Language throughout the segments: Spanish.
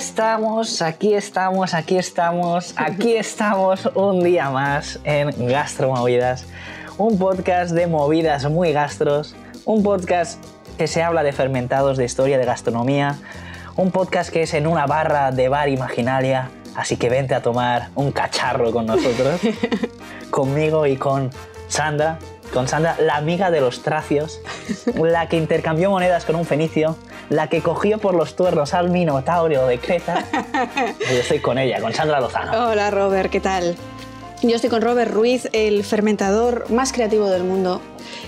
estamos, aquí estamos, aquí estamos, aquí estamos un día más en Gastromovidas, un podcast de movidas muy gastros, un podcast que se habla de fermentados, de historia, de gastronomía, un podcast que es en una barra de bar imaginaria, así que vente a tomar un cacharro con nosotros, conmigo y con Sandra, con Sandra, la amiga de los tracios, la que intercambió monedas con un fenicio, la que cogió por los tuernos al Minotauro de Creta. Yo estoy con ella, con Sandra Lozano. Hola Robert, ¿qué tal? Yo estoy con Robert Ruiz, el fermentador más creativo del mundo,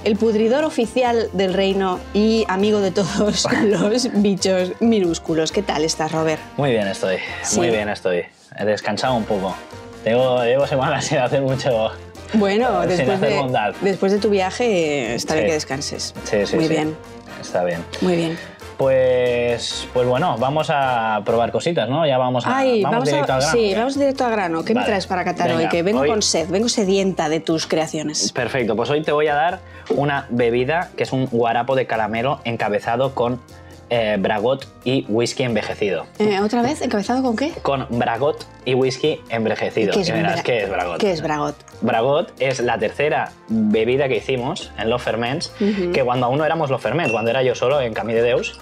el pudridor oficial del reino y amigo de todos los bichos minúsculos. ¿Qué tal estás, Robert? Muy bien estoy, muy bien estoy. He descansado un poco. Llevo, llevo semanas sin hacer mucho... Bueno, después de, después de tu viaje está bien Sí. que descanses. Sí, sí, Muy sí. bien, Está bien. muy bien. Pues, pues bueno, vamos a probar cositas, ¿no? Ya vamos a Ay, vamos, directo a, al grano. sí, vamos directo al grano. ¿Qué me Vale. traes para catar hoy? Que vengo hoy- con sed, vengo sedienta de tus creaciones. Perfecto, pues hoy te voy a dar una bebida que es un guarapo de caramelo encabezado con eh, bragot y whisky envejecido. Eh, ¿Otra vez? ¿Encabezado con qué? Con bragot y whisky envejecido. ¿Qué es Y verás bra- qué es bragot. ¿Qué es Bragot? Bragot es la tercera bebida que hicimos en Los Ferments, que cuando aún no éramos Los Ferments, cuando era yo solo en Camí de Deus,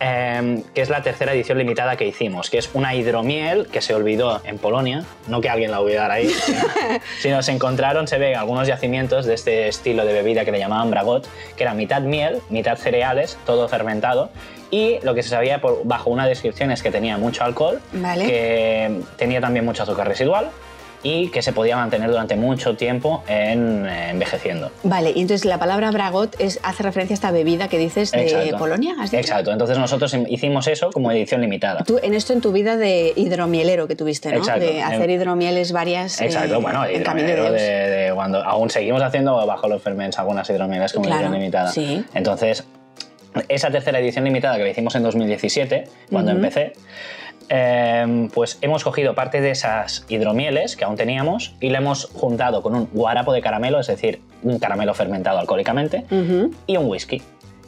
eh, que es la tercera edición limitada que hicimos, que es una hidromiel que se olvidó en Polonia, no que alguien la olvidara ahí, sino, sino se encontraron, se ven algunos yacimientos de este estilo de bebida que le llamaban Bragot, que era mitad miel, mitad cereales, todo fermentado, y lo que se sabía por, bajo una descripción es que tenía mucho alcohol, Vale. que tenía también mucho azúcar residual y que se podía mantener durante mucho tiempo en, eh, envejeciendo. Vale, y entonces la palabra Bragot es, hace referencia a esta bebida que dices de Exacto. Polonia, ¿has dicho? Exacto, entonces nosotros hicimos eso como edición limitada. Tú, en esto en tu vida de hidromielero que tuviste, ¿no? Exacto. De hacer hidromieles varias. Exacto, eh, bueno, hidromielero de, de cuando aún seguimos haciendo bajo los ferments algunas hidromieles como Claro, edición limitada. sí. Entonces, esa tercera edición limitada que la hicimos en 2017, cuando empecé, eh, pues hemos cogido parte de esas hidromieles que aún teníamos y la hemos juntado con un guarapo de caramelo, es decir, un caramelo fermentado alcohólicamente, y un whisky.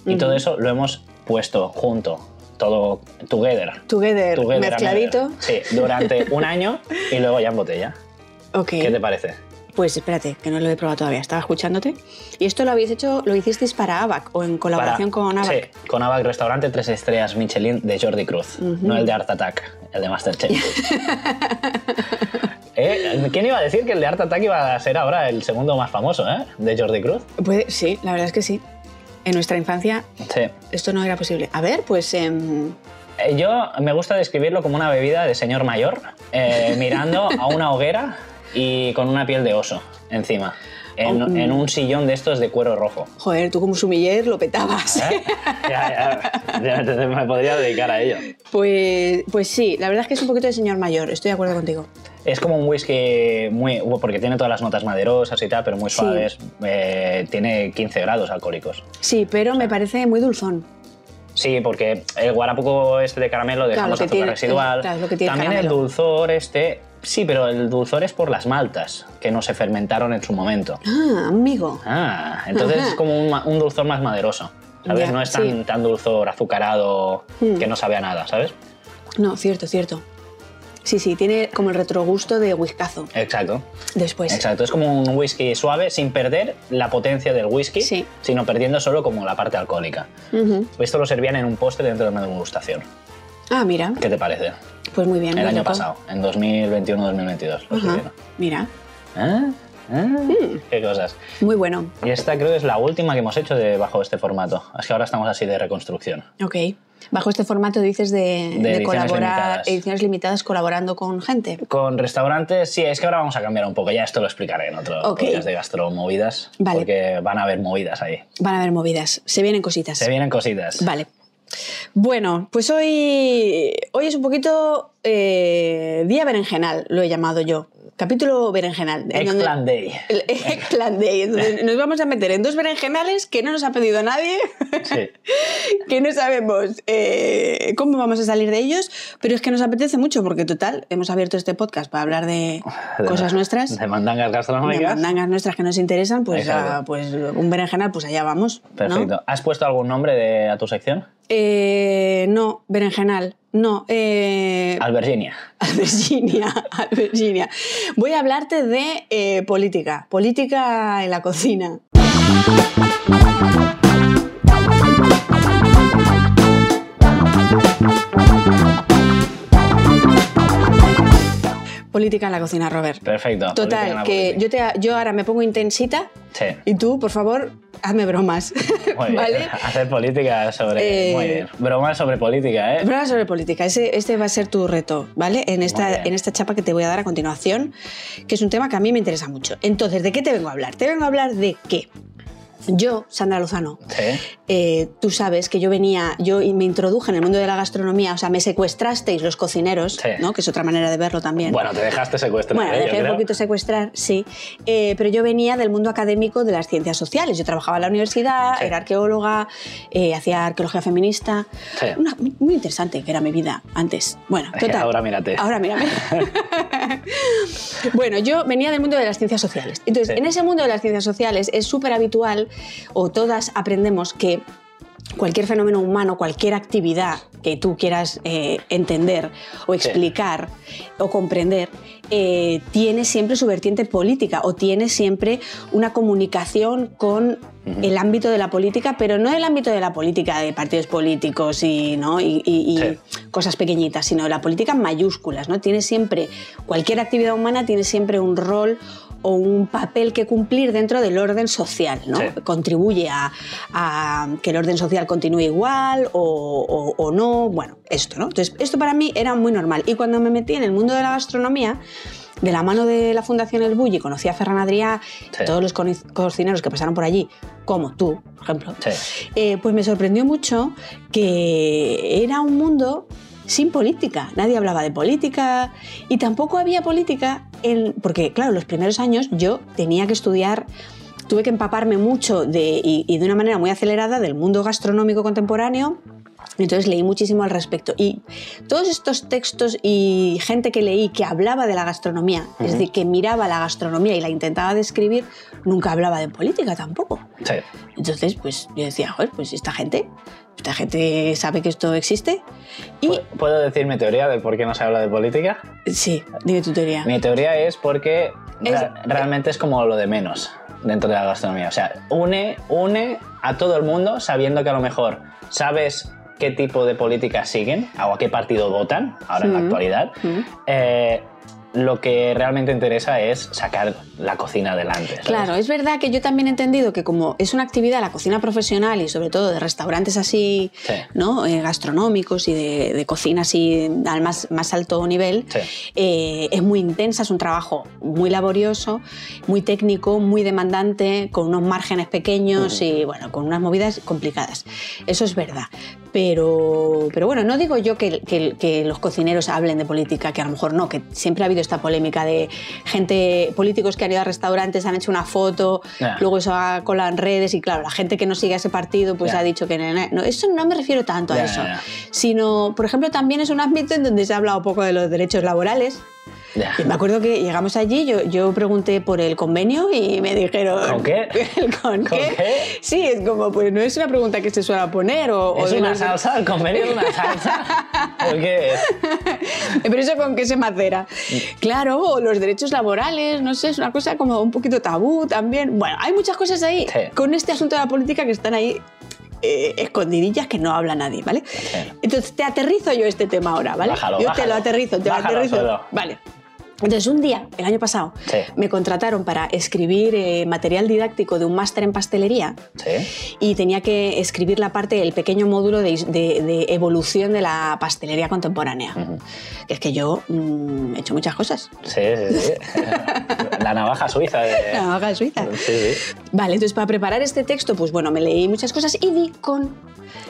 Y todo eso lo hemos puesto junto, todo together. Together, together, mezcladito. Sí, durante un año y luego ya en botella. Ok. ¿Qué te parece? Pues espérate, que no lo he probado todavía, estaba escuchándote. ¿Y esto lo habéis hecho, lo hicisteis para ABAC o en colaboración Para- con ABAC? Sí, con ABAC Restaurante, tres estrellas Michelin de Jordi Cruz. No el de Art Attack, el de Masterchef. Eh, ¿Quién iba a decir que el de Art Attack iba a ser ahora el segundo más famoso, eh? De Jordi Cruz. Puede- sí, la verdad es que sí. En nuestra infancia Sí. esto no era posible. A ver, pues em, Eh, Yo me gusta describirlo como una bebida de señor mayor, eh, mirando a una hoguera y con una piel de oso encima, en, Oh, en un sillón de estos de cuero rojo. joder, tú como sumiller lo petabas. ¿Eh? Ya, ya, ya, entonces me podría dedicar a ello. Pues, pues sí, la verdad es que es un poquito de señor mayor, estoy de acuerdo contigo. Es como un whisky muy. porque tiene todas las notas maderosas y tal, pero muy Sí. suaves. Eh, tiene 15 grados alcohólicos. Sí, pero me parece muy dulzón. Sí, porque el guarapuco este de caramelo dejamos lo que azúcar tiene- residual. claro, También caramelo. el dulzor este. Sí, pero el dulzor es por las maltas que no se fermentaron en su momento. Ah, amigo. Ah, entonces Ajá. es como un, un dulzor más maderoso. ¿Sabes? Ya, no es tan, sí. tan dulzor azucarado Hmm. que no sabe a nada, ¿sabes? No, cierto, cierto. Sí, sí, tiene como el retrogusto de whiskazo Exacto. después. Exacto, es como un whisky suave sin perder la potencia del whisky, Sí. sino perdiendo solo como la parte alcohólica. Ujú. Esto lo servían en un postre dentro de una degustación. Ah, mira, ¿Qué te parece? Pues muy bien. El año pasado, en 2021-2022. lo Ajá, sirvieron. Mira, ¿Ah? ¿Ah? Hmm. Qué cosas. muy bueno. Y esta creo que es la última que hemos hecho de bajo este formato. Es que ahora estamos así de reconstrucción. Ok. Bajo este formato dices de, de ediciones colaborar, limitadas. ediciones limitadas colaborando con gente. Con restaurantes, sí, es que ahora vamos a cambiar un poco. Ya esto lo explicaré en otro Ok. podcast de gastromovidas. Vale. Porque van a haber movidas ahí. Van a haber movidas, se vienen cositas. Se vienen cositas. Vale. Bueno, pues hoy, hoy es un poquito eh, día berenjenal, lo he llamado yo. Capítulo berenjenal. Eggplant Day. Eggplant Day. Entonces, nos vamos a meter en dos berenjenales que no nos ha pedido nadie, Sí. que no sabemos eh, cómo vamos a salir de ellos, pero es que nos apetece mucho porque, total, hemos abierto este podcast para hablar de cosas nuestras, De mandangas de gastronómicas. mandangas nuestras que nos interesan, pues, ah, pues un berenjenal, pues allá vamos. ¿no? Perfecto. ¿Has puesto algún nombre de- a tu sección? Eh, no, berenjenal. No, eh, Alberginia. Virginia, Virginia. Voy a hablarte de eh, política, política en la cocina. Política en la cocina, Robert. Perfecto. Total, que yo, te, yo ahora me pongo intensita Sí. y tú, por favor, hazme bromas. Muy bien. ¿Vale? Hacer política sobre. Eh, Muy bien. Bromas sobre política, ¿eh? Bromas sobre política. Ese, este va a ser tu reto, ¿vale? En esta, en esta chapa que te voy a dar a continuación, que es un tema que a mí me interesa mucho. Entonces, ¿de qué te vengo a hablar? Te vengo a hablar de que yo, Sandra Lozano, eh, tú sabes que yo venía, yo me introduje en el mundo de la gastronomía, o sea, me secuestrasteis los cocineros, Sí. ¿no? que es otra manera de verlo también. Bueno, te dejaste secuestrar. Bueno, ¿eh? Dejé un poquito secuestrar, sí. Eh, pero yo venía del mundo académico de las ciencias sociales. Yo trabajaba en la universidad, Sí. era arqueóloga, hacía arqueología feminista. Sí. Una- muy, interesante que era mi vida antes. Bueno, total. ahora mírate. Ahora mírame. bueno, yo venía del mundo de las ciencias sociales. Entonces, en ese mundo de las ciencias sociales es súper habitual, o todas aprendemos que cualquier fenómeno humano, cualquier actividad que tú quieras eh, entender o explicar o comprender, eh, tiene siempre su vertiente política o tiene siempre una comunicación con el ámbito de la política, pero no el ámbito de la política de partidos políticos y, ¿no? y, y- y Sí. cosas pequeñitas, sino la política en mayúsculas. ¿no? Tiene siempre, cualquier actividad humana tiene siempre un rol o un papel que cumplir dentro del orden social, ¿no? Sí. contribuye a, a que el orden social continúe igual o, o- o no, bueno, esto, ¿no? Entonces, esto para mí era muy normal. Y cuando me metí en el mundo de la gastronomía, de la mano de la Fundación El Bulli, conocí a Ferran Adrià, Sí. todos los cocineros que pasaron por allí, como tú, por ejemplo, Sí. eh, pues me sorprendió mucho que era un mundo sin política. Nadie hablaba de política y tampoco había política en, porque, claro, los primeros años yo tenía que estudiar, tuve que empaparme mucho de, y, y de una manera muy acelerada del mundo gastronómico contemporáneo. Entonces leí muchísimo al respecto. Y todos estos textos y gente que leí que hablaba de la gastronomía, es decir, que miraba la gastronomía y la intentaba describir, nunca hablaba de política tampoco. Sí. Entonces, pues yo decía, joder, pues esta gente, esta gente sabe que esto existe. Y ¿Pu- ¿Puedo decir mi teoría del por qué no se habla de política? sí, dime tu teoría. Mi teoría es porque Es- realmente es como lo de menos dentro de la gastronomía. O sea, une, une a todo el mundo sabiendo que a lo mejor sabes qué tipo de política siguen o a qué partido votan ahora en la actualidad. Eh, lo que realmente interesa es sacar la cocina adelante. ¿sabes? Claro, es verdad que yo también he entendido que como es una actividad, la cocina profesional y sobre todo de restaurantes así, Sí. ¿no? Eh, gastronómicos y de, de cocina así al más, más alto nivel, Sí. eh, es muy intensa, es un trabajo muy laborioso, muy técnico, muy demandante, con unos márgenes pequeños y bueno, con unas movidas complicadas. Eso es verdad. Pero, pero bueno, no digo yo que, que- que los cocineros hablen de política, que a lo mejor no, que siempre ha habido esta polémica de gente, políticos que han ido a restaurantes, han hecho una foto, luego eso ha colado en redes y claro, la gente que no sigue a ese partido pues ha dicho que no, no, eso no me refiero tanto a eso, sino, por ejemplo, también es un ámbito en donde se ha hablado poco de los derechos laborales. Y me acuerdo que llegamos allí, yo, yo pregunté por el convenio y me dijeron... ¿Con qué? ¿El con, ¿Con qué? qué? Sí, es como, pues no es una pregunta que se suele poner o... ¿Es una salsa? ¿El convenio de una salsa? ¿Por qué? Pero eso con qué se macera. Claro, o los derechos laborales, no sé, es una cosa como un poquito tabú también. Bueno, hay muchas cosas ahí Sí. con este asunto de la política que están ahí eh, escondidillas que no habla nadie, ¿vale? Entonces te aterrizo yo este tema ahora, ¿vale? Bájalo, yo te lo aterrizo, te Bájalo lo aterrizo. solo. Vale. Entonces, un día, el año pasado, Sí. me contrataron para escribir eh, material didáctico de un máster en pastelería Sí. y tenía que escribir la parte, el pequeño módulo de, de- de evolución de la pastelería contemporánea. Que es que yo mm, he hecho muchas cosas. Sí, sí, sí. La navaja suiza. De... La navaja suiza. Sí, sí. Vale, entonces para preparar este texto, pues bueno, me leí muchas cosas y di con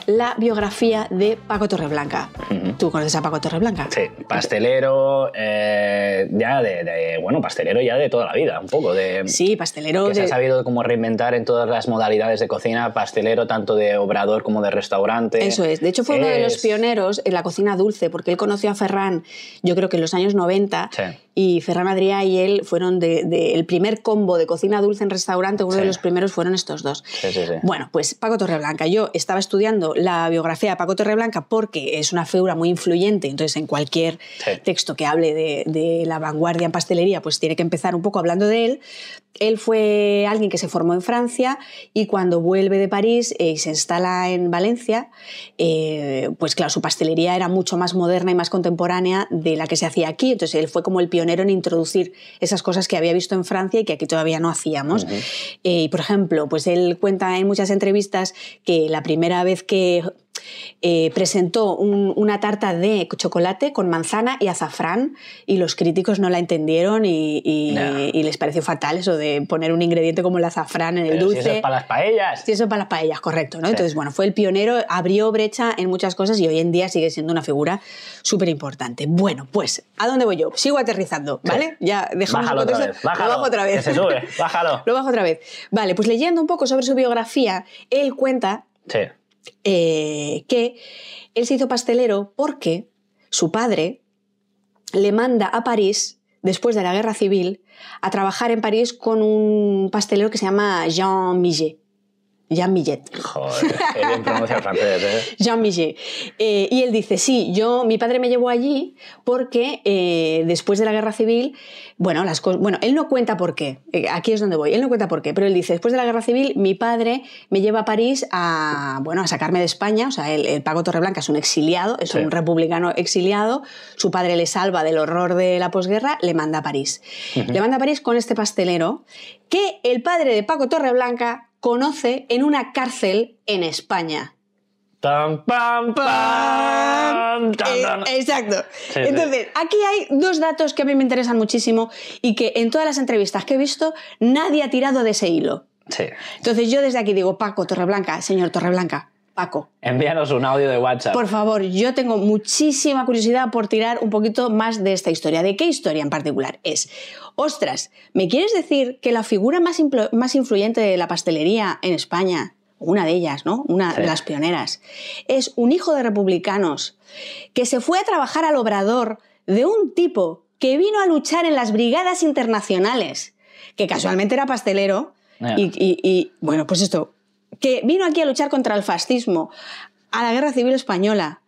la biografía de Paco Torreblanca. Ujú. ¿Tú conoces a Paco Torreblanca? Sí, pastelero, eh, ya de, de- bueno, pastelero ya de toda la vida, un poco, de... Sí, pastelero Que se ha sabido como reinventar en todas las modalidades de cocina, pastelero tanto de obrador como de restaurante. Eso es. De hecho, fue uno de los pioneros en la cocina dulce, porque él conoció a Ferran, yo creo que en los años 90, Sí. Y Ferran Adrià y él fueron del de, el primer combo de cocina dulce en restaurante, uno Sí. de los primeros fueron estos dos. Sí, sí, sí. Bueno, pues Paco Torreblanca. Yo estaba estudiando la biografía de Paco Torreblanca porque es una figura muy influyente, entonces en cualquier texto que hable de, de la vanguardia en pastelería, pues tiene que empezar un poco hablando de él. Él fue alguien que se formó en Francia y cuando vuelve de París eh, y se instala en Valencia, eh, pues claro, su pastelería era mucho más moderna y más contemporánea de la que se hacía aquí. Entonces él fue como el pionero en introducir esas cosas que había visto en Francia y que aquí todavía no hacíamos. Eh, y por ejemplo, pues él cuenta en muchas entrevistas que la primera vez que eh, presentó un- una tarta de chocolate con manzana y azafrán y los críticos no la entendieron y, y- les pareció fatal eso de poner un ingrediente como el azafrán en el Pero si dulce. eso es para las paellas. Sí, eso para las paellas, correcto. ¿no? Sí. Entonces, bueno, fue el pionero, abrió brecha en muchas cosas y hoy en día sigue siendo una figura súper importante. Bueno, pues, ¿a dónde voy yo? Sigo aterrizando, ¿vale? Ya dejamos Bájalo otra vez, bájalo. Lo bajo otra vez. Que se sube, bájalo. Lo bajo otra vez. Vale, pues leyendo un poco sobre su biografía, él cuenta Sí. Eh, que él se hizo pastelero porque su padre le manda a París, después de la guerra civil, a trabajar en París con un pastelero que se llama Jean Millet. Jean Millet. Joder, bien pronuncia francés, ¿eh? Jean Millet. Eh, y él dice, sí, yo, mi padre me llevó allí porque eh, después de la guerra civil, bueno, las cosas, bueno, él no cuenta por qué, eh, aquí es donde voy, él no cuenta por qué, pero él dice, después de la guerra civil, mi padre me lleva a París a, bueno, a sacarme de España, o sea, el, el Paco Torreblanca es un exiliado, es Sí. un republicano exiliado, su padre le salva del horror de la posguerra, le manda a París. Le manda a París con este pastelero que el padre de Paco Torreblanca conoce en una cárcel en España. Pam, pam, pam, tan, Eh, exacto. Sí, sí. Entonces, aquí hay dos datos que a mí me interesan muchísimo y que en todas las entrevistas que he visto nadie ha tirado de ese hilo. Sí. Entonces yo desde aquí digo, Paco Torreblanca, señor Torreblanca, Paco, Envíanos un audio de WhatsApp. por favor, yo tengo muchísima curiosidad por tirar un poquito más de esta historia. ¿De qué historia en particular? Es, ostras, ¿me quieres decir que la figura más, más influyente de la pastelería en España, una de ellas, ¿no? Una Sí. de las pioneras, es un hijo de republicanos que se fue a trabajar al obrador de un tipo que vino a luchar en las brigadas internacionales, que casualmente era pastelero, Ya. y, y- y, bueno, pues esto, que vino aquí a luchar contra el fascismo, a la guerra civil española.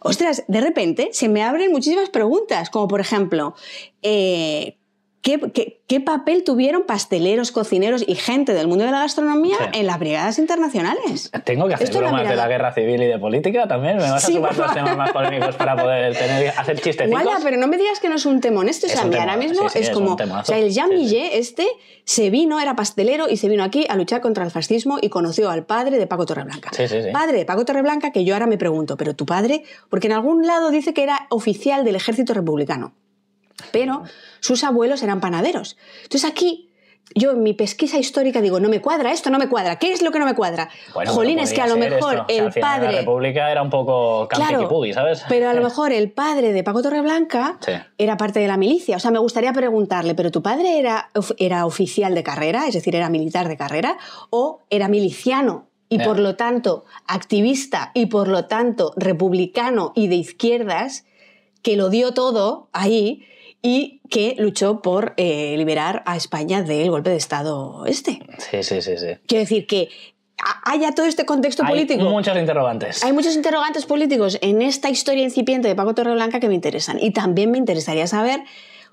Ostras, de repente se me abren muchísimas preguntas, como por ejemplo, eh, ¿qué, qué, qué papel tuvieron pasteleros, cocineros y gente del mundo de la gastronomía Sí. en las brigadas internacionales? Tengo que hacer Esto es la bromas de la guerra civil y de política también. ¿Me vas Sí, a sumar los temas más polémicos para poder tener, hacer chistecitos? Guala, pero no me digas que no es un temón. Esto o sea, mira, tema, ahora mismo sí, es es como. o sea, el Jean. Millet, este, se vino, era pastelero y se vino aquí a luchar contra el fascismo y conoció al padre de Paco Torreblanca. Sí, sí, sí. Padre de Paco Torreblanca, que yo ahora me pregunto, ¿pero tu padre? Porque en algún lado dice que era oficial del ejército republicano. Pero sus abuelos eran panaderos. Entonces aquí. Yo en mi pesquisa histórica digo, no me cuadra esto, no me cuadra. ¿Qué es lo que no me cuadra? Bueno, Jolín, es que a lo mejor esto. O sea, el padre... La República era un poco campiquipugui, ¿sabes? Pero a lo mejor el padre de Paco Torreblanca Sí. era parte de la milicia. O sea, me gustaría preguntarle, ¿pero tu padre era, era oficial de carrera, es decir, era militar de carrera, o era miliciano? Y por lo tanto, activista y por lo tanto republicano y de izquierdas, que lo dio todo ahí y que luchó por eh, liberar a España del golpe de Estado este. Sí, sí, sí, sí. Quiero decir que ha- haya todo este contexto Hay político. muchos interrogantes. Hay muchos interrogantes políticos en esta historia incipiente de Paco Torreblanca que me interesan. Y también me interesaría saber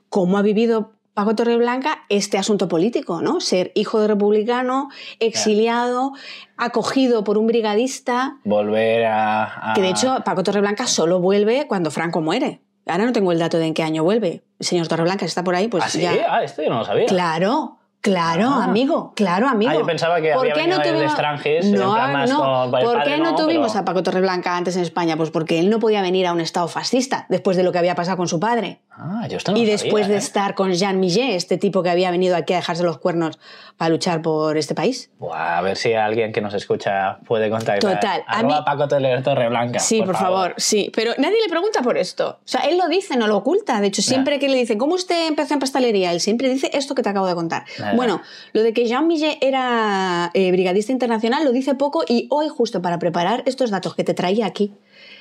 cómo ha vivido Paco Torreblanca este asunto político, ¿no? Ser hijo de republicano, exiliado, acogido por un brigadista. Volver a, a- Que de hecho, Paco Torreblanca solo vuelve cuando Franco muere. Ahora no tengo el dato de en qué año vuelve. El señor Torreblanca si está por ahí, pues ¿Ah, sí? ya. Ah, esto yo no lo sabía. Claro, claro, Ah. amigo, claro, amigo. Ah, yo pensaba que ¿Por había qué de tuvimos- No, no. ¿Por qué no, no, tuvimos pero- a Paco Torreblanca antes en España? Pues porque él no podía venir a un estado fascista después de lo que había pasado con su padre. Ah, yo no y después sabía, de ¿eh? estar con Jean Millet, este tipo que había venido aquí a dejarse los cuernos para luchar por este país. Buah, a ver si alguien que nos escucha puede contactar. Total, a mí- Paco Torre- Torreblanca. Sí, por, favor. sí. Pero nadie le pregunta por esto. O sea, él lo dice, no lo oculta. De hecho, siempre que le dicen, ¿cómo usted empezó en pastelería? Él siempre dice esto que te acabo de contar. Ya. Bueno, lo de que Jean Millet era eh, brigadista internacional lo dice poco y hoy, justo para preparar estos datos que te traía aquí,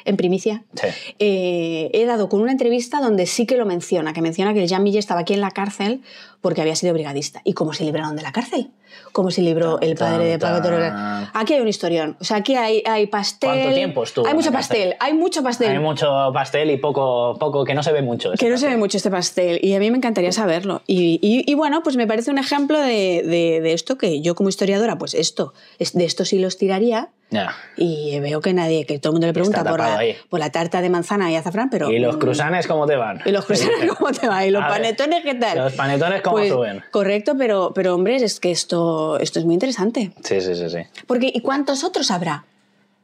en primicia, Sí. eh, he dado con una entrevista donde sí que lo menciona, que menciona que el Jean Millet estaba aquí en la cárcel porque había sido brigadista. ¿Y cómo se libraron de la cárcel? ¿Cómo se libró el padre de tan, Torre? tan. Aquí hay un historión. O sea, aquí hay, hay pastel. ¿Cuánto tiempo estuvo Hay mucho cárcel? pastel, hay mucho pastel. Hay mucho pastel y poco, poco que no se ve mucho. ese Que no se ve pastel. mucho este pastel y a mí me encantaría saberlo. Y, y- y bueno, pues me parece un ejemplo de, de- de esto que yo como historiadora, pues esto, es- de esto sí los tiraría Ya. y veo que nadie, que todo el mundo le pregunta por la, por la tarta de manzana y azafrán, pero... ¿Y los mm, cruzanes cómo te van? ¿Y los cruzanes cómo te va? ¿Y los A ver, panetones qué tal? Los panetones cómo Pues, suben. Correcto, pero, pero hombre, es que esto, esto es muy interesante. Sí, sí, sí, sí. Porque, ¿y cuántos otros habrá?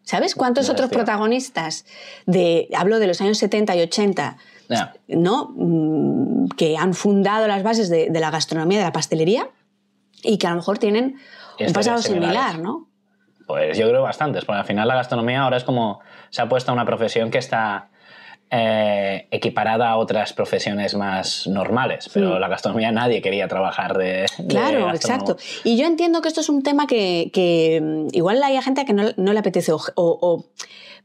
¿Sabes? ¿Cuántos otros tío. protagonistas de, hablo de los años 70 y 80, Ya. ¿no? Mm, que han fundado las bases de, de la gastronomía, de la pastelería, y que a lo mejor tienen un pasado similar, ¿no? Pues yo creo bastantes, porque al final la gastronomía ahora es como se ha puesto a una profesión que está eh, equiparada a otras profesiones más normales, pero la gastronomía nadie quería trabajar de... Claro, exacto. Y yo entiendo que esto es un tema que, que, mm, igual hay gente que no, no le apetece, o, o- o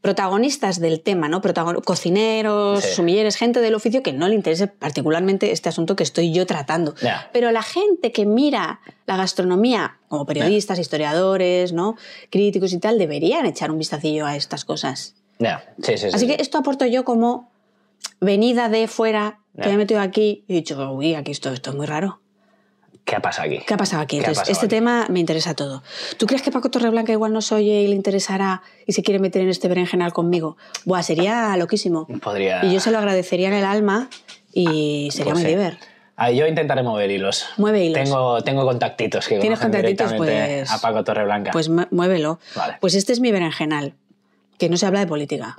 protagonistas del tema, ¿no? Protagon- cocineros, Sí. sumilleres, gente del oficio que no le interese particularmente este asunto que estoy yo tratando. Ya. Pero la gente que mira la gastronomía como periodistas, historiadores, ¿no? críticos y tal, deberían echar un vistacillo a estas cosas. Ya, sí, sí, sí. Así sí. que esto aporto yo como venida de fuera, que Ya. me he metido aquí y he dicho, uy, aquí esto, esto es muy raro. ¿Qué ha pasado aquí? ¿Qué ha pasado aquí? ¿Qué ha Entonces, pasado este aquí? tema me interesa todo. ¿Tú crees que Paco Torreblanca igual nos oye y le interesará y se quiere meter en este berenjenal conmigo? Buah, sería loquísimo. Podría... Y yo se lo agradecería en el alma y sería Pues muy sí. diver. Ah, yo intentaré mover hilos. Mueve hilos. Tengo, tengo contactitos que ¿Tienes contactitos? Pues- a Paco Torreblanca. Pues mu- muévelo. Vale. Pues este es mi berenjenal. Que no se habla de política.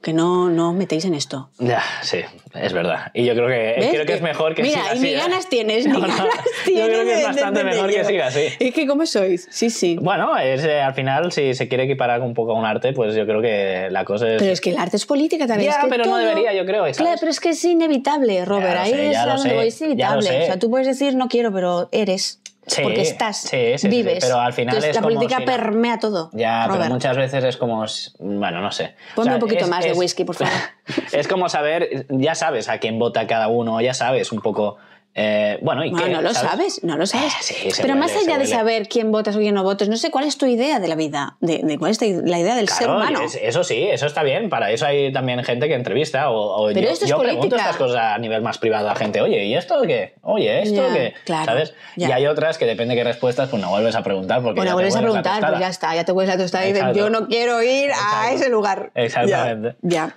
Que no, no os metéis en esto. Ya, sí, es verdad. Y yo creo que, ¿Ves? creo que es mejor que Mira, siga y así. ni ¿eh? ganas tienes, ni No, no, ganas yo creo que es de bastante mejor que siga así. Es que, ¿cómo sois? Sí, sí. Bueno, es, eh, al final, si se quiere equiparar un poco a un arte, pues yo creo que la cosa es... Pero es que el arte es política también. Ya, es que pero no debería, yo creo, ¿sabes? Claro, pero es que es inevitable, Robert. Ahí sé, es a donde voy, es inevitable. O sea, tú puedes decir no quiero, pero eres. Sí, porque estás, sí, sí, vives. pero al final Entonces, es la como política si permea todo. Ya, Robert. pero muchas veces es como... Bueno, no sé. O Ponme sea, un poquito es- más de whisky, por favor. es como saber, ya sabes a quién vota cada uno, ya sabes un poco... eh, bueno, y No, qué, no lo ¿sabes? no lo sabes. Eh, sí, se Pero huele, más allá de saber quién votas o quién no votas, no sé cuál es tu idea de la vida, de, de cuál es la idea del ser humano. es- eso sí, eso está bien. Para eso hay también gente que entrevista. O, o Pero yo, esto es yo pregunto estas cosas a nivel más privado a gente. Oye, ¿y esto qué? Oye, ¿esto Ya, qué? claro, ¿Sabes? ya. Y hay otras que depende de qué respuestas, pues no vuelves a preguntar. Porque Bueno, vuelves a preguntar, pues ya está, ya te vuelves la tostada y dices, yo no quiero ir a ese lugar. Exactamente. Ya. ya.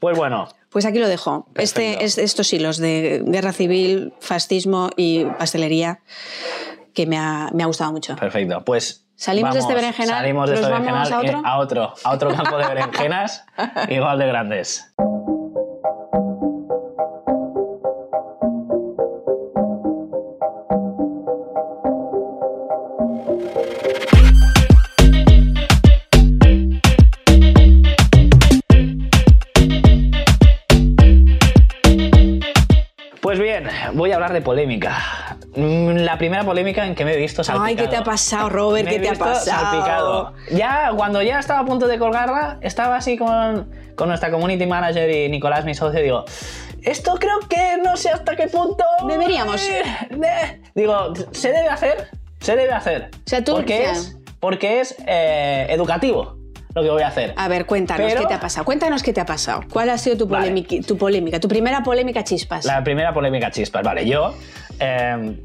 Pues bueno, Pues aquí lo dejo. Este, es, estos hilos de guerra civil, fascismo y pastelería que me ha, me ha gustado mucho. perfecto. Pues. ¿Salimos de este berenjenal? Salimos de ¿Nos este berenjenal a otro? eh, a otro, a otro campo de berenjenas igual de grandes. Voy a hablar de polémica. Mm, La primera polémica en que me he visto salpicado. Ay, ¿qué te ha pasado, Robert? Me he ¿Qué te ha pasado? Salpicado. Ya, cuando ya estaba a punto de colgarla, estaba así con, con nuestra community manager y Nicolás, mi socio, digo, esto creo que no sé hasta qué punto... Deberíamos. Eh, eh". Digo, ¿se debe hacer? Se debe hacer. O sea, tú- Porque es, porque es eh, educativo lo que voy a hacer. A ver, cuéntanos Pero- qué te ha pasado. Cuéntanos qué te ha pasado. ¿Cuál ha sido tu, Vale. polémica, tu polémica? Tu primera polémica chispas. La primera polémica chispas. Vale, yo eh,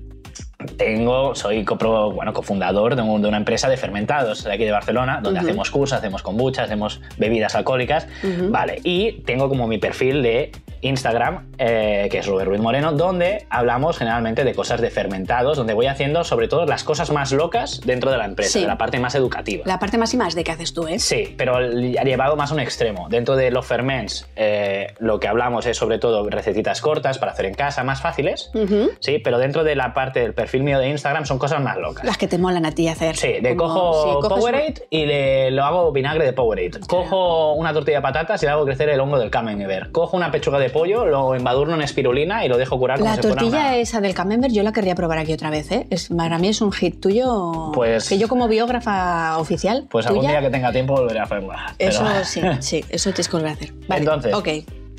tengo, soy copro, bueno, cofundador de, un- de una empresa de fermentados de aquí de Barcelona, donde hacemos cursos, hacemos kombucha, hacemos bebidas alcohólicas. Vale, y tengo como mi perfil de Instagram, eh, que es Robert Ruiz Moreno, donde hablamos generalmente de cosas de fermentados, donde voy haciendo sobre todo las cosas más locas dentro de la empresa, Sí. de la parte más educativa. La parte más y más de que haces tú, ¿eh? Sí, pero llevado más a un extremo. Dentro de los ferments, eh, lo que hablamos es sobre todo recetitas cortas para hacer en casa, más fáciles. Ujú. Sí, pero dentro de la parte del perfil mío de Instagram son cosas más locas. Las que te molan a ti hacer. Sí, de Como- cojo Powerade y le, lo hago vinagre de Powerade. Cojo una tortilla de patatas y le hago crecer el hongo del Camembert. Cojo una pechuga de pollo, lo embadurno en espirulina y lo dejo curar como La si fuera tortilla una- esa del camembert yo la querría probar aquí otra vez, ¿eh? Es, para mí es un hit tuyo. Pues- Que yo como biógrafa oficial. Pues algún día que tenga tiempo volveré a hacerla. Eso sí, sí, eso tienes que volver a hacer. Vale, Entonces- Ok.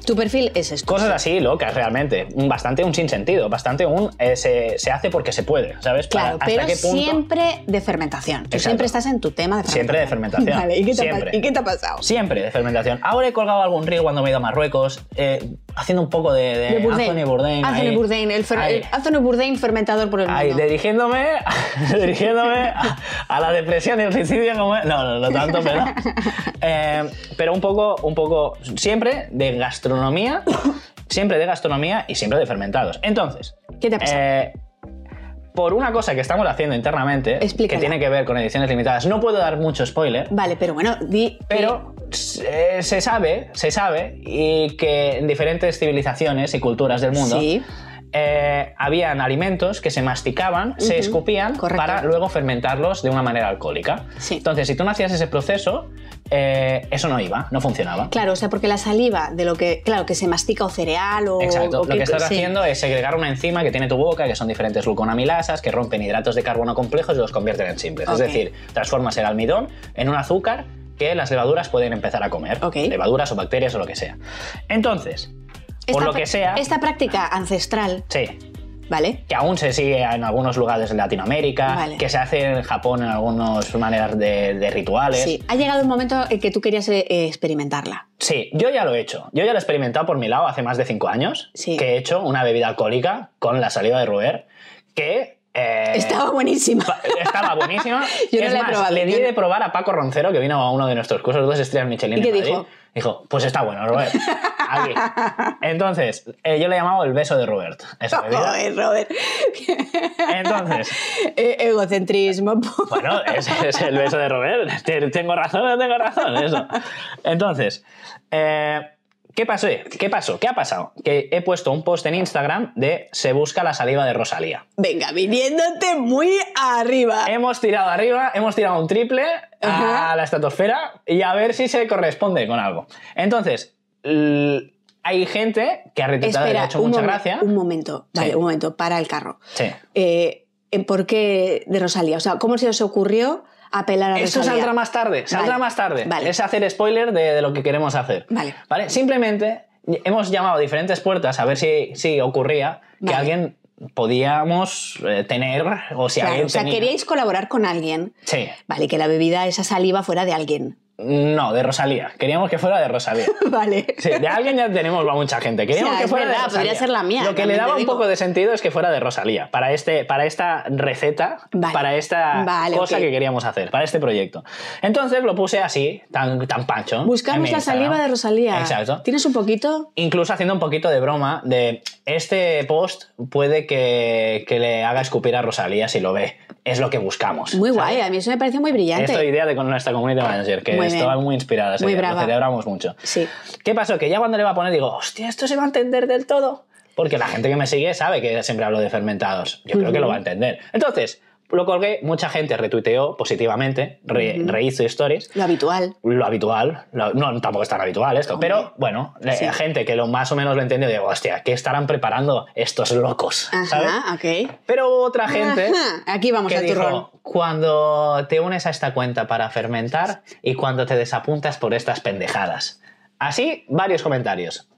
Tu perfil es esto. Cosas así locas, realmente. Bastante un sinsentido, bastante un eh, se, se hace porque se puede, ¿sabes? Para- Claro, ¿Hasta pero qué punto? siempre de fermentación. Tú Exacto. siempre estás en tu tema de fermentación. Siempre de fermentación. Vale, ¿y qué, te ha, Siempre. ¿y qué te ha pasado? Siempre de fermentación. Ahora he colgado algún reel cuando me he ido a Marruecos, eh, haciendo un poco de, de De Bourdain. Anthony Bourdain. Anthony ahí. Bourdain, el, fer- Ahí. el Anthony Bourdain fermentador por el mundo. Ahí, dirigiéndome, dirigiéndome a, a la depresión y el suicidio como... No, no, no tanto, pero... eh, pero un poco, un poco, siempre de gastronomía, siempre de gastronomía y siempre de fermentados. Entonces, ¿Qué te ha pasado? eh, por una cosa que estamos haciendo internamente, Explícala. que tiene que ver con ediciones limitadas, no puedo dar mucho spoiler, Vale, pero bueno, di. pero se, se sabe, se sabe, y que en diferentes civilizaciones y culturas del mundo Sí. eh, habían alimentos que se masticaban, se escupían correcto. para luego fermentarlos de una manera alcohólica. Sí. Entonces, si tú no hacías ese proceso, eh, eso no iba, no funcionaba. Claro, o sea, porque la saliva de lo que, claro, que se mastica o cereal o. Exacto. o Lo que estás sí. haciendo es segregar una enzima que tiene tu boca, que son diferentes gluconamilasas, que rompen hidratos de carbono complejos y los convierten en simples. Es decir, transformas el almidón en un azúcar que las levaduras pueden empezar a comer. Levaduras o bacterias o lo que sea. Entonces, por Esta lo pra- que sea, Esta práctica ancestral, sí, ¿vale? que aún se sigue en algunos lugares de Latinoamérica, Vale. que se hace en Japón en algunas maneras de, de rituales. Sí. Ha llegado un momento en que tú querías eh, experimentarla. Sí, yo ya lo he hecho. Yo ya lo he experimentado por mi lado hace más de cinco años, Sí. que he hecho una bebida alcohólica con la saliva de roer, que... eh, Estaba buenísima. Estaba buenísima. Yo no es la he más, probado, le di de probar a Paco Roncero, que vino a uno de nuestros cursos, dos estrellas Michelin ¿Y qué en Madrid. dijo? Dijo, pues está bueno, Robert. Aquí. Entonces, eh, yo le llamaba el beso de Robert. Esa. Joder, Robert. Entonces, Eh, Egocentrismo. Bueno, ese es el beso de Robert. Te- ¿Tengo razón no tengo razón? Eso. Entonces, eh, ¿qué pasó? ¿Qué pasó? ¿Qué ha pasado? Que he puesto un post en Instagram de se busca la saliva de Rosalía. Venga, viniéndote muy arriba. Hemos tirado arriba, hemos tirado un triple a la estratosfera y a ver si se corresponde con algo. Entonces, hay gente que ha retuitado y le ha hecho mucha gracia. un momento. Vale, Sí. un momento. Para el carro. Sí. Eh, ¿Por qué de Rosalía? O sea, ¿cómo se os ocurrió apelar a Eso saldrá más tarde, saldrá Vale, más tarde. vale. Es hacer spoiler de, de lo que queremos hacer. Vale. ¿Vale? Simplemente hemos llamado a diferentes puertas a ver si, si ocurría que Vale. alguien podíamos eh, tener o si Claro, alguien o sea, tenía. queríais colaborar con alguien. Sí. Vale, que la bebida, esa saliva fuera de alguien. No, de Rosalía. Queríamos que fuera de Rosalía. vale. Sí, de alguien ya tenemos a mucha gente. Queríamos O sea, que fuera verdad, de Rosalía. podría ser la mía, Lo que le daba un poco de sentido es que fuera de Rosalía. Para, este, para esta receta, Vale. para esta Vale, cosa que queríamos hacer, para este proyecto. Entonces lo puse así, tan, tan pancho. Buscamos la saliva de Rosalía. Exacto. ¿Tienes un poquito? Incluso haciendo un poquito de broma de este post puede que, que le haga escupir a Rosalía si lo ve. Es lo que buscamos. Muy ¿sabes? guay, a mí eso me parece muy brillante. Esta idea de con nuestra community manager, que Muy estaba muy inspirada. Muy brava. Lo celebramos mucho. Sí. ¿Qué pasó? Que ya cuando le va a poner digo, hostia, ¿esto se va a entender del todo? Porque la gente que me sigue sabe que siempre hablo de fermentados. Yo creo que lo va a entender. Entonces, lo colgué, mucha gente retuiteó positivamente, re- rehizo stories. Lo habitual. Lo habitual, lo- no, tampoco es tan habitual esto, Hombre. pero bueno, la Sí. gente que lo más o menos lo entendió, digo, hostia, ¿qué estarán preparando estos locos? ¿sabes? Ajá, ok. Pero otra gente Ajá, Aquí vamos que al turrón. dijo, cuando te unes a esta cuenta para fermentar y cuando te desapuntas por estas pendejadas. Así, varios comentarios.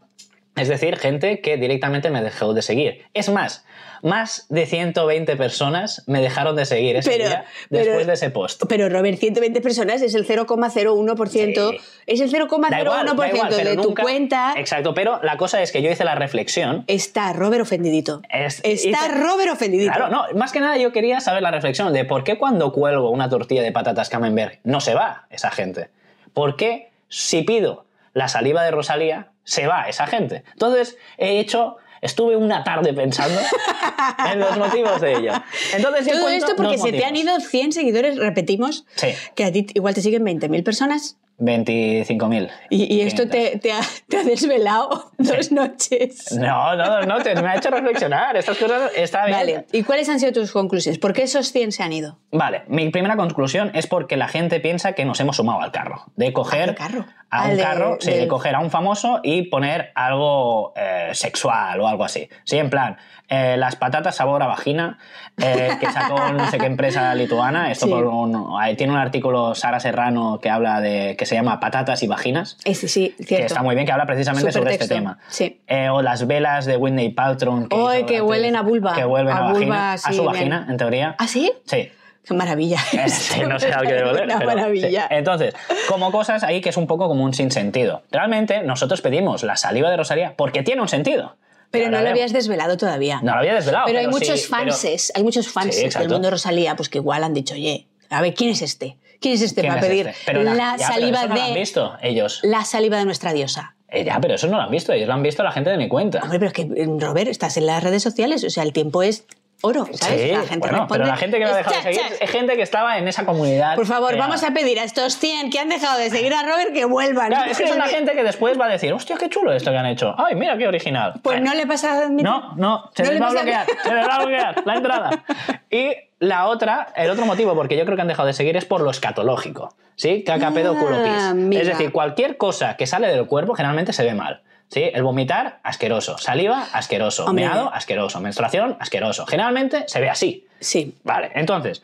Es decir, gente que directamente me dejó de seguir. Es más, más de 120 personas me dejaron de seguir ese Pero- día pero- después de ese post. Pero Robert, 120 personas es el 0,01%. Sí. Es el Da igual, da 0,01% igual, pero de tu nunca- cuenta. Exacto, pero la cosa es que yo hice la reflexión. Está Robert ofendidito. Es- Está hice- Robert ofendidito. Claro, no, más que nada yo quería saber la reflexión de por qué cuando cuelgo una tortilla de patatas camembert no se va esa gente. ¿Por qué si pido la saliva de Rosalía se va esa gente? Entonces he hecho, estuve una tarde pensando en los motivos de ello. Entonces Todo esto porque dos se te han ido 100 seguidores, repetimos, Sí. que a ti igual te siguen 20.000 personas 25.000. y, y esto 500. te, te ha, te ha desvelado dos noches. No, no, no, te- me ha hecho reflexionar. Estas cosas está bien. Vale, ¿y cuáles han sido tus conclusiones? ¿Por qué esos 100 se han ido? Vale, mi primera conclusión es porque la gente piensa que nos hemos sumado al carro. De coger ¿A qué carro? A un de- carro, sí, del- coger a un famoso y poner algo eh, sexual o algo así. Sí, en plan, eh, las patatas sabor a vagina, eh, que sacó no sé qué empresa lituana. Esto Sí. por un- tiene un artículo Sara Serrano que habla de que se llama Patatas y vaginas. Ese sí, cierto. Que está muy bien, que habla precisamente sobre este tema. sí. Eh, o las velas de Whitney Paltrow. Que, que huelen a vulva. Que vuelven a, A vagina. vulva, a sí, su bien. vagina, en teoría. ¿Ah, sí? Sí. Qué maravilla. Eh, sí, no sé al que debe oler, Una pero maravilla. sí. Entonces, como cosas ahí que es un poco como un sinsentido. Realmente, nosotros pedimos la saliva de Rosalía porque tiene un sentido. Pero no lo habías desvelado todavía. No lo había desvelado. pero hay sí, muchos pero- fanses, hay muchos fanses del exacto. mundo de Rosalía, pues que igual han dicho, oye, a ver, ¿quién es este? ¿Quién es este ¿Quién para es pedir este? Pero la, ya, pero saliva eso no lo han de visto ellos. la saliva de nuestra diosa? Eh, ya, pero eso no lo han visto. Ellos lo han visto la gente de mi cuenta. Hombre, pero es que, eh, Robert, estás en las redes sociales, o sea, el tiempo es oro, ¿sabes? Sí, la gente bueno, responde, pero la gente que lo ha "Es dejado de seguir cha". es gente que estaba en esa comunidad. Por favor, vamos a pedir a estos 100 que han dejado de seguir a Robert que vuelvan. Claro, es que es una gente que después va a decir, hostia, qué chulo esto que han hecho. Ay, mira qué original. Pues Eh, no le pasa a admitir. No, no, se No les le va a bloquear, se les va a bloquear la entrada. Y la otra, el otro motivo porque yo creo que han dejado de seguir es por lo escatológico. ¿Sí? Caca, pedo, culo, pis. Ah, mira. Es decir, cualquier cosa que sale del cuerpo generalmente se ve mal. ¿Sí? El vomitar, asqueroso. Saliva, asqueroso. Hombre. Meado, asqueroso. Menstruación, asqueroso. Generalmente se ve así. Sí. Vale, entonces,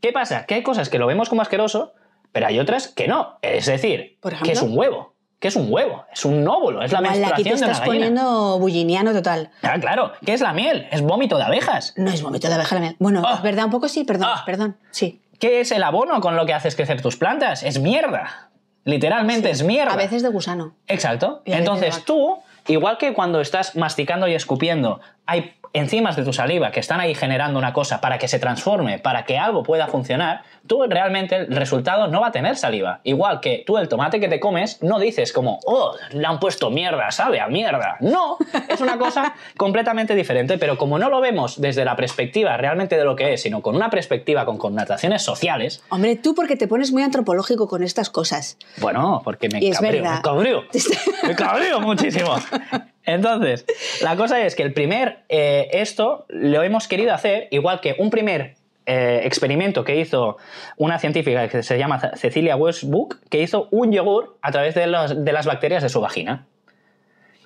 ¿qué pasa? Que hay cosas que lo vemos como asqueroso, pero hay otras que no. Es decir, ¿Por que es un huevo. Que es un huevo. Es un óvulo. Es la aquí menstruación te de una estás gallina. poniendo bulliniano total. Ah, claro. ¿Qué es la miel? Es vómito de abejas. No es vómito de abeja la miel. Bueno, Ah. es verdad, un poco sí, perdón, Ah. perdón. Sí. ¿Qué es el abono con lo que haces crecer tus plantas? Es mierda. Literalmente es mierda. A veces de gusano. Exacto. Entonces tú, igual que cuando estás masticando y escupiendo, hay enzimas de tu saliva que están ahí generando una cosa para que se transforme, para que algo pueda funcionar, tú realmente el resultado no va a tener saliva. Igual que tú el tomate que te comes no dices como, oh, le han puesto mierda, sabe a mierda. No, es una cosa completamente diferente, pero como no lo vemos desde la perspectiva realmente de lo que es, sino con una perspectiva con connotaciones sociales, Hombre, tú porque te pones muy antropológico con estas cosas. bueno, porque me Y es cabreo, verdad. me cabreo, me cabreo muchísimo. Entonces, la cosa es que el primer, eh, esto lo hemos querido hacer, igual que un primer eh, experimento que hizo una científica que se llama Cecilia Westbrook, que hizo un yogur a través de, los- de las bacterias de su vagina.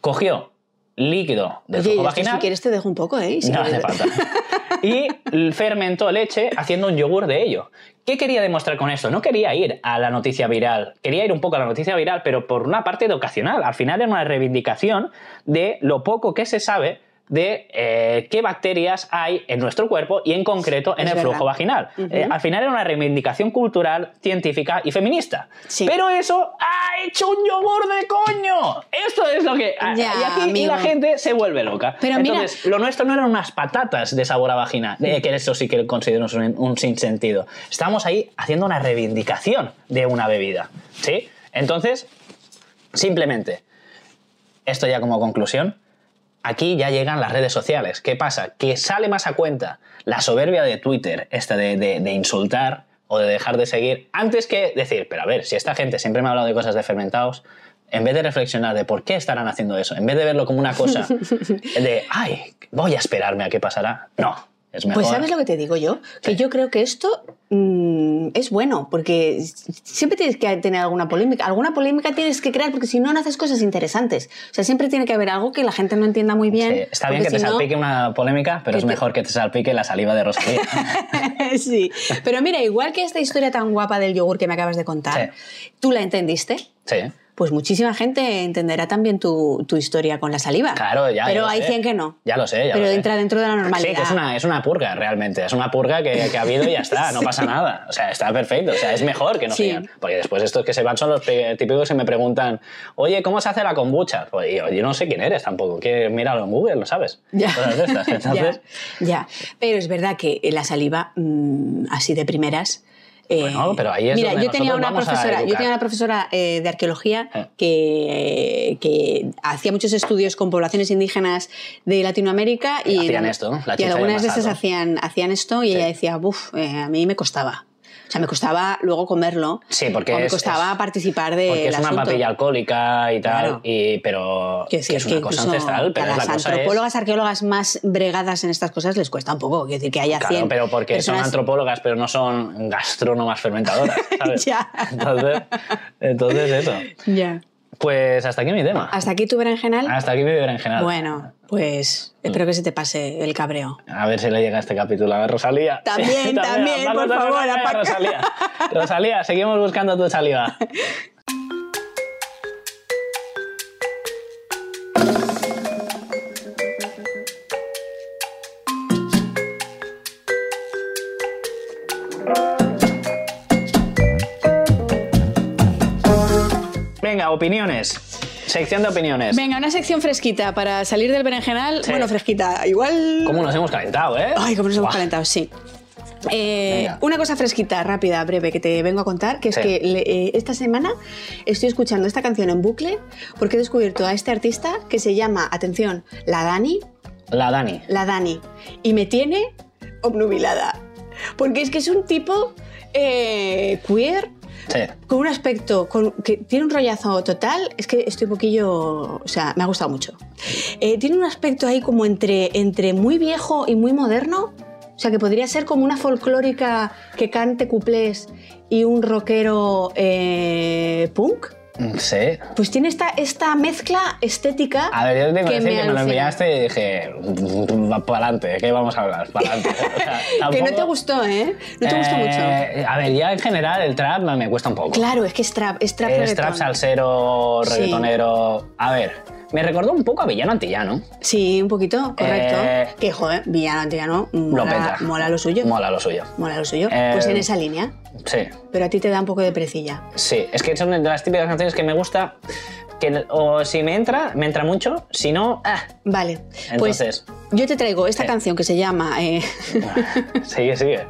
Cogió líquido Oye, yo esto, vaginal. si quieres te dejo un poco, ¿eh? Si No quieres- hace falta. Y fermentó leche haciendo un yogur de ello. ¿Qué quería demostrar con esto? No quería ir a la noticia viral. Quería ir un poco a la noticia viral, pero por una parte educacional. Al final era una reivindicación de lo poco que se sabe de eh, qué bacterias hay en nuestro cuerpo y en concreto en Es el verdad. flujo vaginal. Eh, al final era una reivindicación cultural, científica y feminista. Sí. Pero eso ha hecho un yogur de coño. Esto es lo que... Ya, y aquí y la gente se vuelve loca. Pero mira- Entonces, lo nuestro no eran unas patatas de sabor a vagina, que eso sí que considero un, un sinsentido. Estamos ahí haciendo una reivindicación de una bebida. ¿Sí? Entonces, simplemente, esto ya como conclusión, aquí ya llegan las redes sociales. ¿Qué pasa? Que sale más a cuenta la soberbia de Twitter, esta de, de- de insultar o de dejar de seguir, antes que decir, pero a ver, si esta gente siempre me ha hablado de cosas de fermentados, en vez de reflexionar de por qué estarán haciendo eso, en vez de verlo como una cosa de, ay, voy a esperarme a qué pasará, no, es mejor. Pues sabes lo que te digo yo, que yo creo que esto mm, es bueno, porque siempre tienes que tener alguna polémica, alguna polémica tienes que crear, porque si no, no haces cosas interesantes. O sea, siempre tiene que haber algo que la gente no entienda muy bien. Sí, está bien que te no- salpique una polémica, pero es te- mejor que te salpique la saliva de Rosalía. sí, pero mira, igual que esta historia tan guapa del yogur que me acabas de contar, tú la entendiste, sí. Pues muchísima gente entenderá también tu, tu historia con la saliva. Claro, ya. Pero ya hay sé. 100 que no. Ya lo sé, ya Pero lo sé. entra dentro de la normalidad. Sí, que es una, es una purga realmente. Es una purga que, que ha habido y ya está, no pasa nada. O sea, está perfecto. O sea, es mejor que no Sí. sigan. Porque después estos que se van son los típicos que me preguntan, oye, ¿cómo se hace la kombucha? Pues yo, yo no sé quién eres tampoco. Que míralo en Google, lo sabes. Ya. De estas. Entonces, ya, ya. Pero es verdad que la saliva, mm, así de primeras. Eh, Bueno, pero ahí es Mira, donde yo tenía una profesora, yo tenía una profesora eh, de arqueología Eh. que, que hacía muchos estudios con poblaciones indígenas de Latinoamérica y, Hacían esto, y algunas masato. hacían, hacían esto y Sí. ella decía, uff, a mí me costaba. O sea, me costaba luego comerlo. Sí, porque o me costaba es- participar de Porque es una papilla alcohólica y tal, Claro. y, pero Quiero decir, que es una cosa ancestral, que pero a la las es... antropólogas, arqueólogas más bregadas en estas cosas les cuesta un poco. Quiero decir, que haya Claro, 100 pero porque son antropólogas, pero no son gastrónomas fermentadoras, ¿sabes? Ya. Entonces, entonces eso. Ya. Pues hasta aquí mi tema. ¿Hasta aquí tu berenjenal? Hasta aquí mi berenjenal. Bueno, pues espero que se te pase el cabreo. A ver si le llega este capítulo a Rosalía. También, también, por favor. Rosalía. Rosalía, seguimos buscando tu saliva. Venga, opiniones. Sección de opiniones. Venga, una sección fresquita para salir del berenjenal. Sí. Bueno, fresquita, igual. ¿Cómo nos hemos calentado, eh? Ay, cómo nos hemos calentado, sí. Eh, una cosa fresquita, rápida, breve, que te vengo a contar, que es que le- eh, esta semana estoy escuchando esta canción en bucle porque he descubierto a este artista que se llama, atención, La Dani, La Dani. La Dani, y me tiene obnubilada. Porque es que es un tipo eh, queer, Con un aspecto que tiene un rollazo total, es que estoy un poquillo, o sea, me ha gustado mucho. Eh, tiene un aspecto ahí como entre, entre muy viejo y muy moderno, o sea, que podría ser como una folclórica que cante cuplés y un rockero eh, punk. Sí. Pues tiene esta, esta mezcla estética. A ver, yo que decir que me lo alucina. enviaste y dije, va para adelante, ¿qué vamos a hablar? Para adelante. Que no te gustó, ¿eh? No te gustó mucho. A ver, ya en general el trap me cuesta un poco. Claro, es que es trap, es trap es reggaetón. trap salsero, Sí. reggaetonero. A ver, me recordó un poco a Villano Antillano. Sí, un poquito, correcto. Eh, que, joder, villano antillano, Lo mola, peta. mola lo suyo. Mola lo suyo. Mola lo suyo. Eh, pues en esa línea. Sí, Pero a ti te da un poco de precilla. sí. Es que son de las típicas canciones que me gusta. Que o si me entra, me entra mucho. Si no, ah. Vale. Entonces. pues yo te traigo esta Eh. canción que se llama. eh, Sigue, sigue.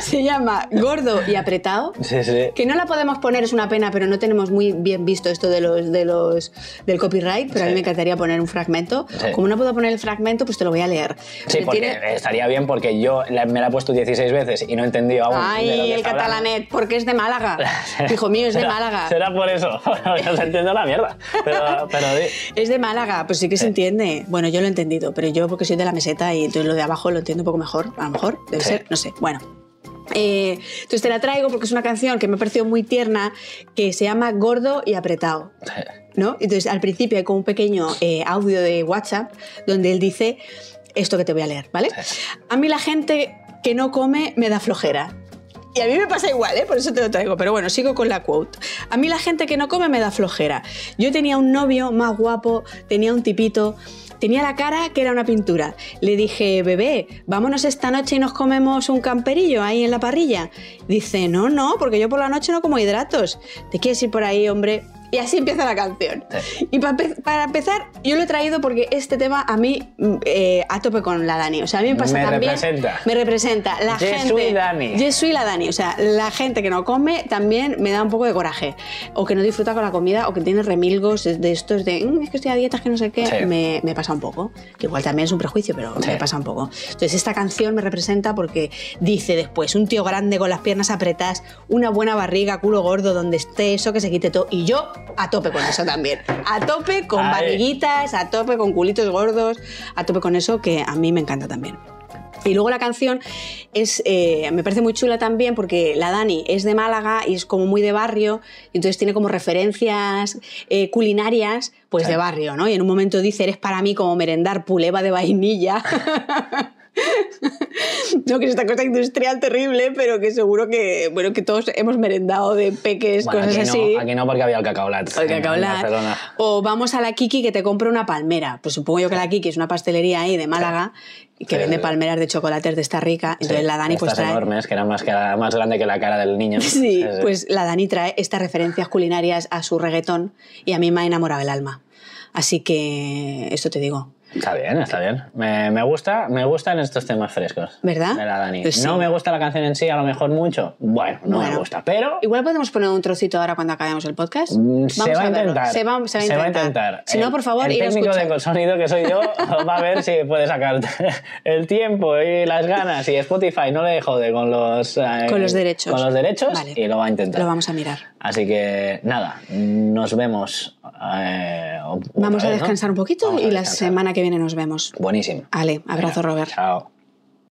se llama Gordo y Apretado. Sí, sí. Que no la podemos poner, es una pena, pero no tenemos muy bien visto esto de los, de los, del copyright, pero a mí me encantaría poner un fragmento. Como no puedo poner el fragmento, pues te lo voy a leer. Sí, porque tiene- estaría bien porque yo me la he puesto 16 veces y no he entendido aún. de lo Ay, que el hablando. catalanet, porque es de Málaga. Hijo mío, es de Málaga. Será por eso. no se entiende la mierda. Pero, pero di. Es de Málaga, pues sí que se entiende. Bueno, yo lo he entendido, pero yo porque soy de la meseta y entonces lo de abajo lo entiendo un poco mejor. A lo mejor, debe Sí. ser, no sé. Bueno. Eh, entonces te la traigo porque es una canción que me ha parecido muy tierna, que se llama Gordo y Apretado. ¿no? Entonces al principio hay como un pequeño eh, audio de WhatsApp donde él dice esto que te voy a leer, ¿vale? A mí la gente que no come me da flojera. Y a mí me pasa igual, ¿eh? por eso te lo traigo. Pero bueno, sigo con la quote. A mí la gente que no come me da flojera. Yo tenía un novio más guapo, tenía un tipito, tenía la cara que era una pintura. Le dije, bebé, vámonos esta noche y nos comemos un camperillo ahí en la parrilla. Dice, no, no, porque yo por la noche no como hidratos. ¿Te quieres ir por ahí, hombre? Y así empieza la canción. Sí. Y para, empe- para empezar, yo lo he traído porque este tema a mí mm, eh, a tope con la Dani. O sea, a mí me pasa Me también. representa. Me representa. La Je gente. suis Dani. Je suis la Dani. O sea, la gente que no come también me da un poco de coraje. O que no disfruta con la comida o que tiene remilgos de estos de "Mm, es que estoy a dietas que no sé qué. Sí. Me, me pasa un poco. Que igual también es un prejuicio, pero Sí. me pasa un poco. Entonces, esta canción me representa porque dice después: un tío grande con las piernas apretadas, una buena barriga, culo gordo, donde esté eso, que se quite todo. Y yo a tope con eso también. A tope con barriguitas, a tope con culitos gordos, a tope con eso que a mí me encanta también. Y luego la canción es, eh, me parece muy chula también porque la Dani es de Málaga y es como muy de barrio, y entonces tiene como referencias eh, culinarias pues Sí. de barrio, ¿no? Y en un momento dice, eres para mí como merendar puleva de vainilla. no, que es esta cosa industrial terrible, pero que seguro que, bueno, que todos hemos merendado de peques, Bueno, cosas aquí, así. no, aquí no porque había el cacaolat. El cacaolat. O vamos a la Kiki que te compra una palmera. Pues supongo yo que la Kiki es una pastelería ahí de Málaga que Sí, vende sí. palmeras de chocolates de esta rica. Entonces Sí, la Dani pues trae. enormes, que eran más, que la- más grande que la cara del niño. Sí, pues la Dani trae estas referencias culinarias a su reggaetón y a mí me ha enamorado el alma. Así que esto te digo. Está bien, está bien. Me, me gusta, me gustan estos temas frescos. ¿Verdad? De la Dani. Pues sí. No me gusta la canción en sí, a lo mejor mucho. Bueno, no me Bueno. gusta, pero Igual podemos poner un trocito ahora cuando acabemos el podcast. Mm, se va a intentar. Se va, se va a intentar. Si no, El- por favor, el ir a técnico de sonido que soy yo va a ver si puede sacar el tiempo y las ganas y Spotify no le jode con los eh, Con los derechos. con los derechos Vale. y lo va a intentar. Lo vamos a mirar. Así que nada, nos vemos. eh, Vamos a descansar un poquito Vamos y la semana que viene nos vemos. Buenísimo. Ale, abrazo, Venga, Robert. Chao.